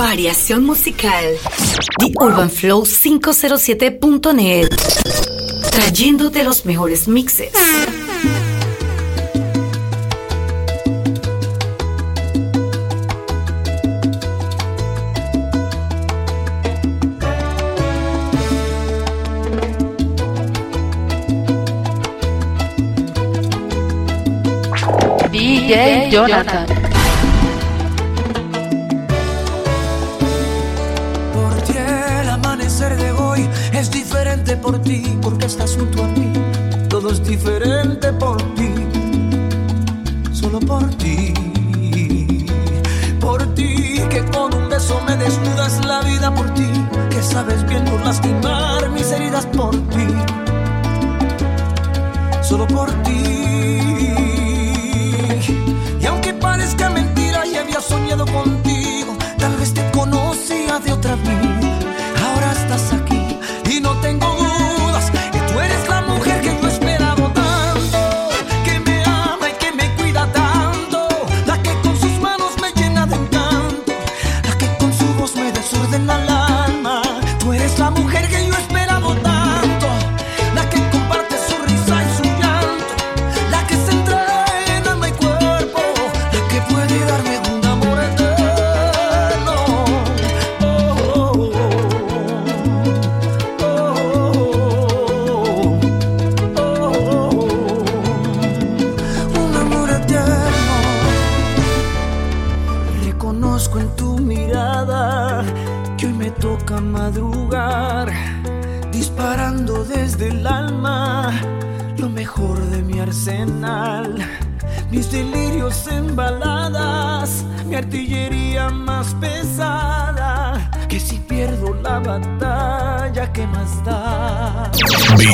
Variación musical. The Urban Flow 507.net. Trayéndote los mejores mixes. DJ Jonathan. Por ti, porque estás junto a mí. Todo es diferente por ti, solo por ti. Por ti, que con un beso me desnudas la vida por ti, que sabes bien no lastimar mis heridas por ti,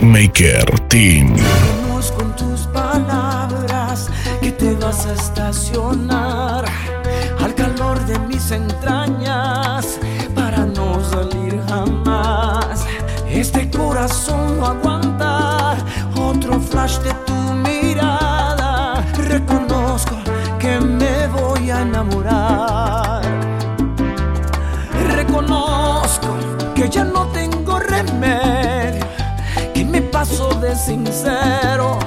Beatmaker Team. En tus palabras que te vas a estacionar al calor de mis entrañas para no salir jamás. Este corazón no aguanta otro flash de tu mirada. Reconozco que me voy a enamorar. Reconozco que ya no tengo remedio paso de sincero.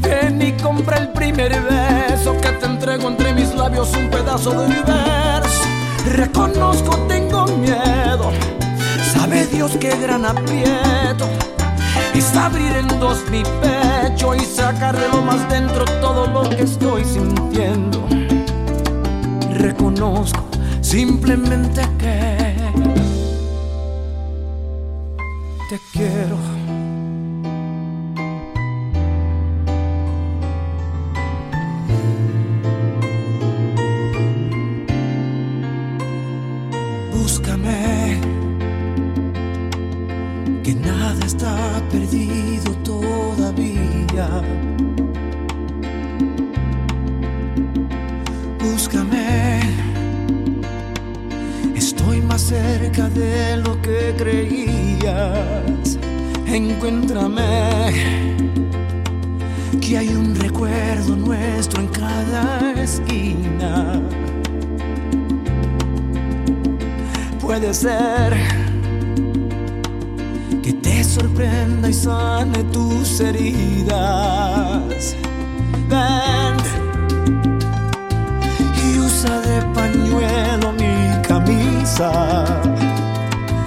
Ven y compra el primer beso que te entrego entre mis labios un pedazo de universo. Reconozco, tengo miedo. Sabe Dios qué gran aprieto. Es abrir en dos mi pecho y sacar de lo más dentro todo lo que estoy sintiendo. Reconozco simplemente que te quiero. Ven y usa de pañuelo mi camisa.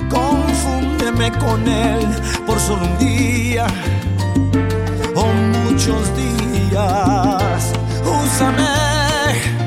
Confúndeme con él por solo un día o muchos días. Úsame.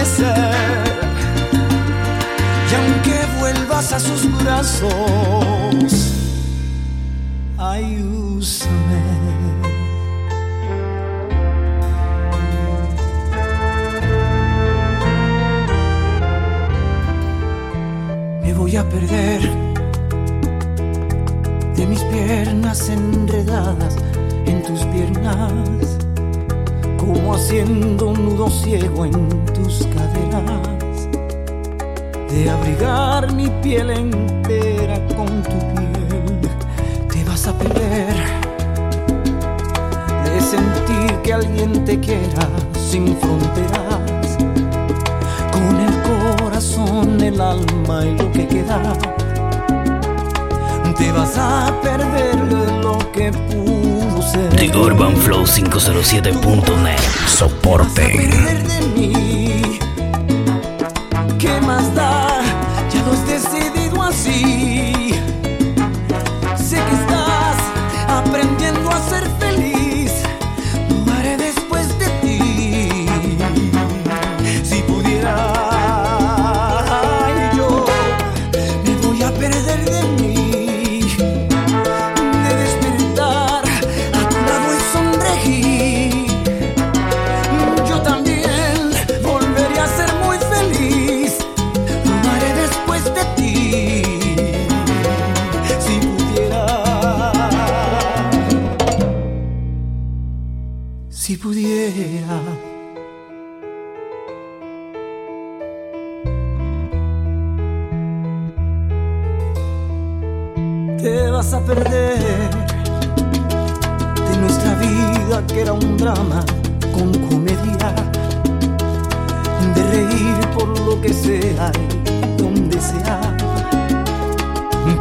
Y aunque vuelvas a sus brazos, ay, úsame. Me voy a perder de mis piernas enredadas en tus piernas, como haciendo un nudo ciego en tus caderas, de abrigar mi piel entera con tu piel, te vas a perder, de sentir que alguien te quiera sin fronteras, con el corazón, el alma y lo que queda te vas a perder The Urban Flow 507.net. Soporte.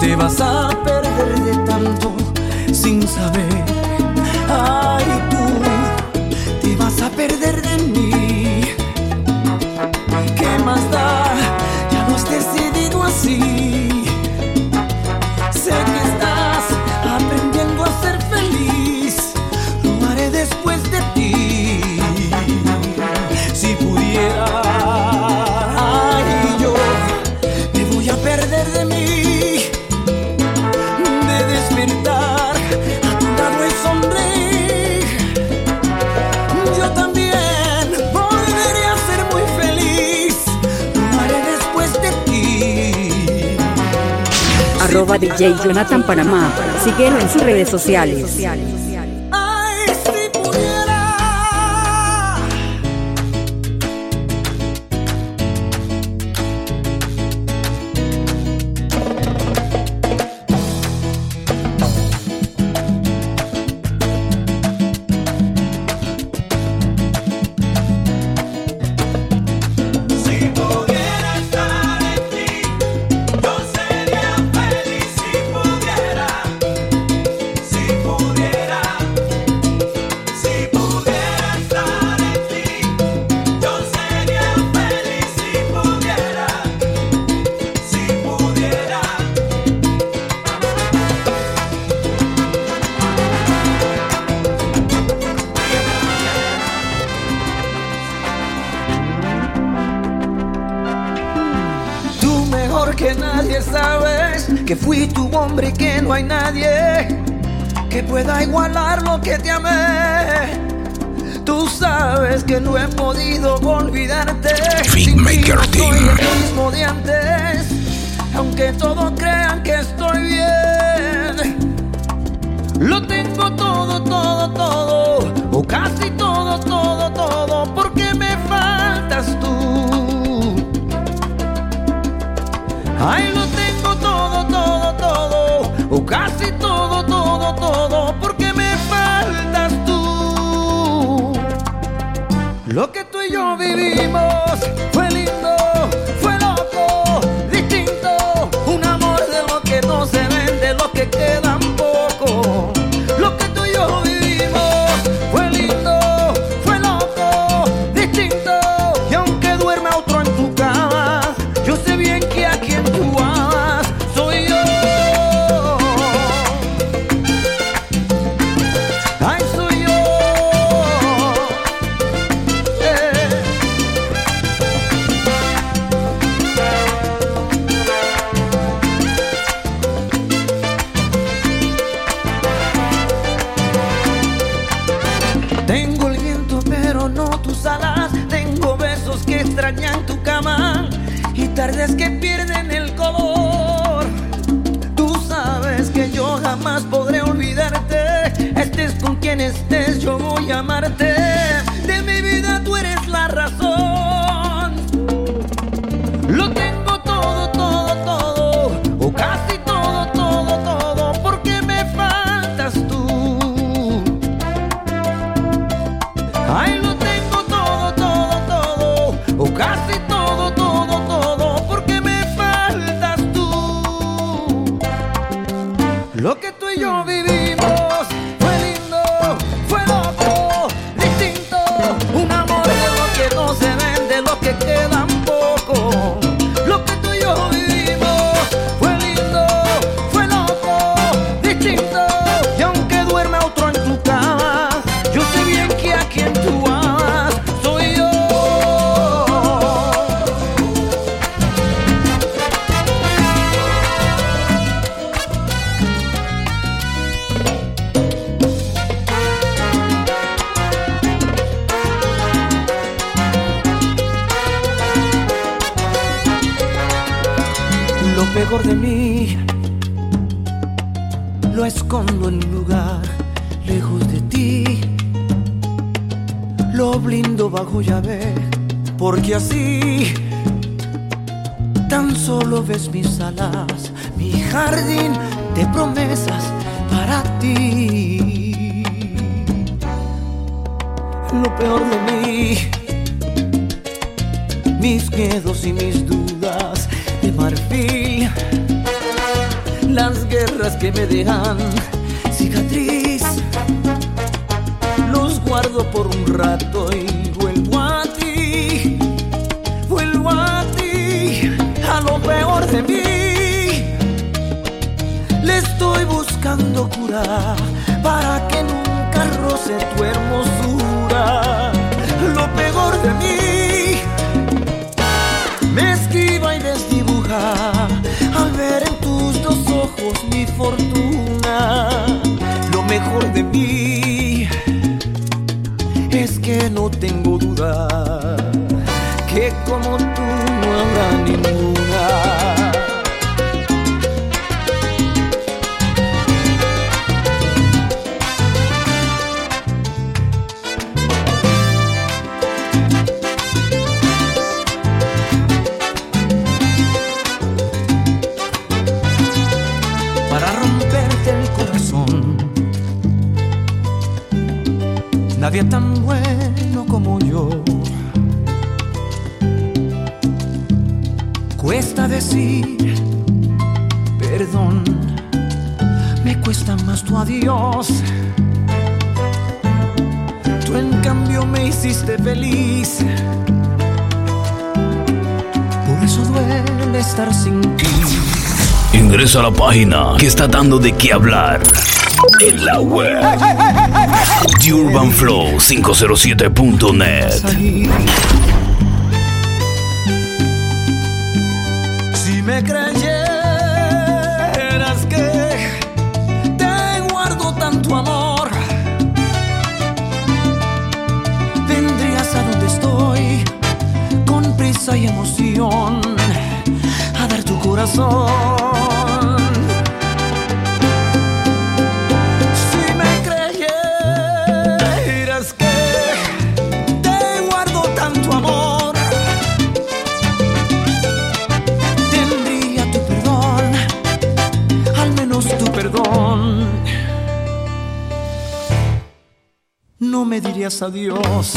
Te vas a perder de tanto sin saber. Ay, tú te vas a perder de mí. ¿Qué más da? Ya lo has decidido así. DJ Jonathan Panamá. Síguelo en sus redes sociales. Que no hay nadie que pueda igualar lo que te amé. Tú sabes que no he podido olvidarte. Sin ti Beatmaker no soy el mismo de antes, aunque todos crean que estoy bien. Lo tengo todo, todo, todo, o casi todo, todo, todo, porque me faltas tú. Ay, yo vivimos. Fue lindo, amarte. Peor de mí. Mis miedos y mis dudas de marfil, las guerras que me dejan cicatriz, los guardo por un rato y vuelvo a ti, vuelvo a ti, a lo peor de mí, le estoy buscando cura para que nunca roce tu hermosura, de mí me esquiva y desdibuja al ver en tus dos ojos mi fortuna. Lo mejor de mí estar sin ti. Ingresa a la página que está dando de qué hablar en la web. UrbanFlow507.net. salir. Si me creyeras que te guardo tanto amor, vendrías a donde estoy con prisa y emoción Si me creyeras que te guardo tanto amor, tendría tu perdón, al menos tu perdón. No me dirías adiós.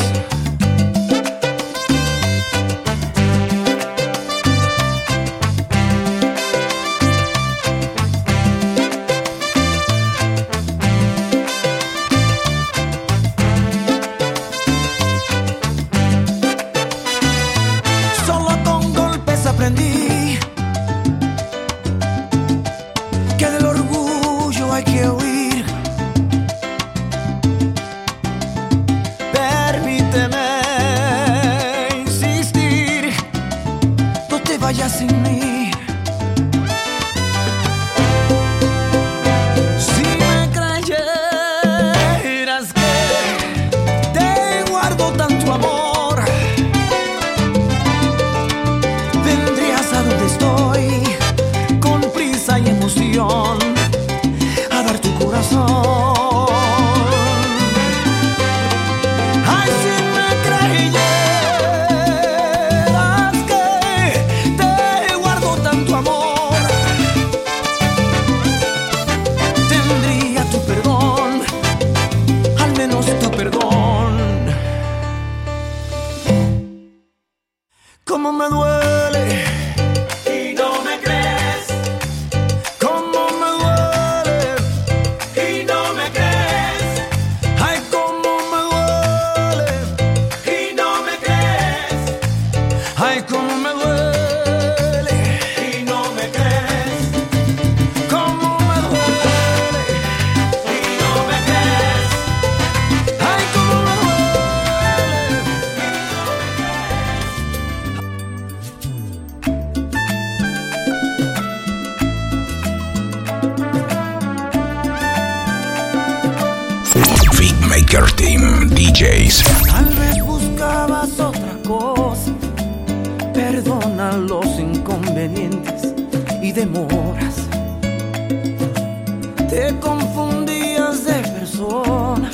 Te confundías de persona.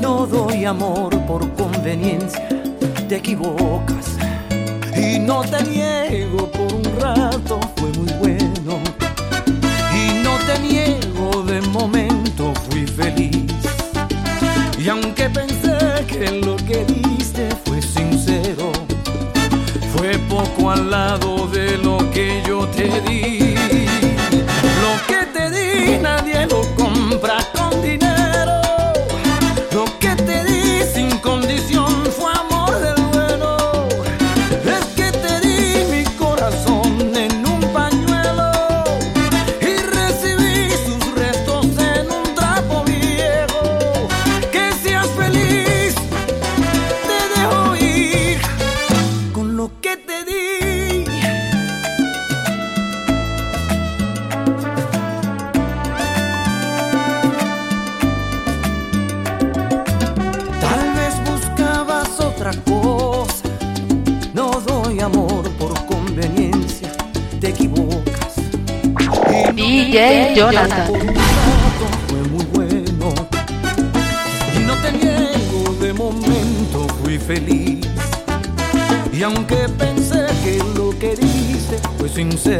No doy amor por conveniencia. Te equivocas. Y no te niego por un rato, fue muy bueno. Y no te niego de momento, fui feliz. Y aunque pensé que lo que diste fue sincero, fue poco al lado de lo que yo te di. Jonathan. Fue muy bueno. Y no te niego, de momento fui feliz. Y aunque pensé que lo que dice fue sincero,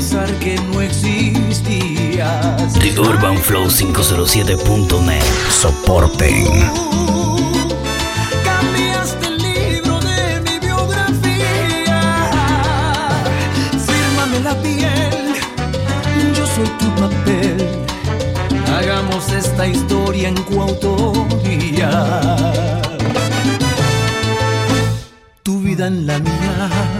Pensar que no existías. The Urban Flow 507.net. Soporten. Cambiaste el libro de mi biografía. Fírmame la piel, yo soy tu papel. Hagamos esta historia en coautoría. Tu vida en la mía.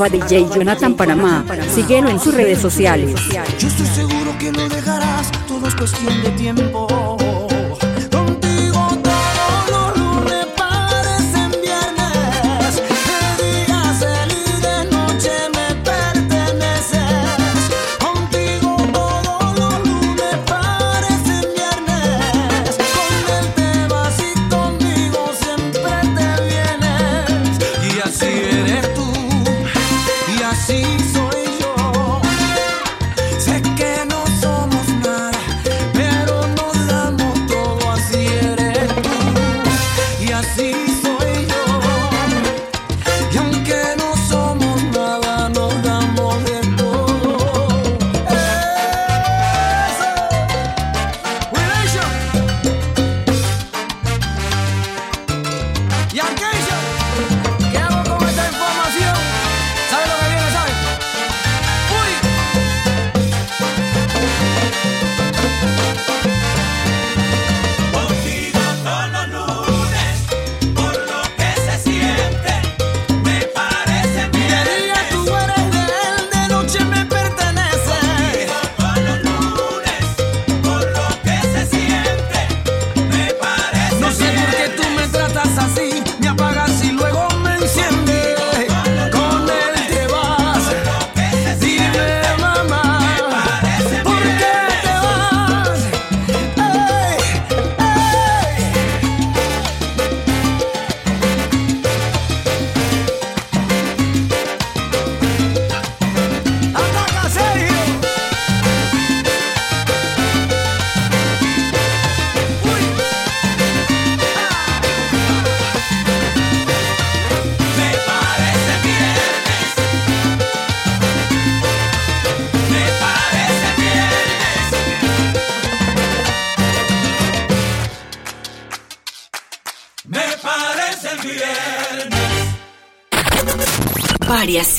arroba DJ Jonathan Panamá. Síguelo en sus redes sociales. Yo estoy seguro que no dejarás, todo es cuestión de tiempo.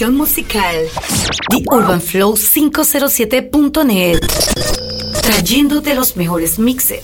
musical. The Urban Flow 507.net. Trayéndote los mejores mixes.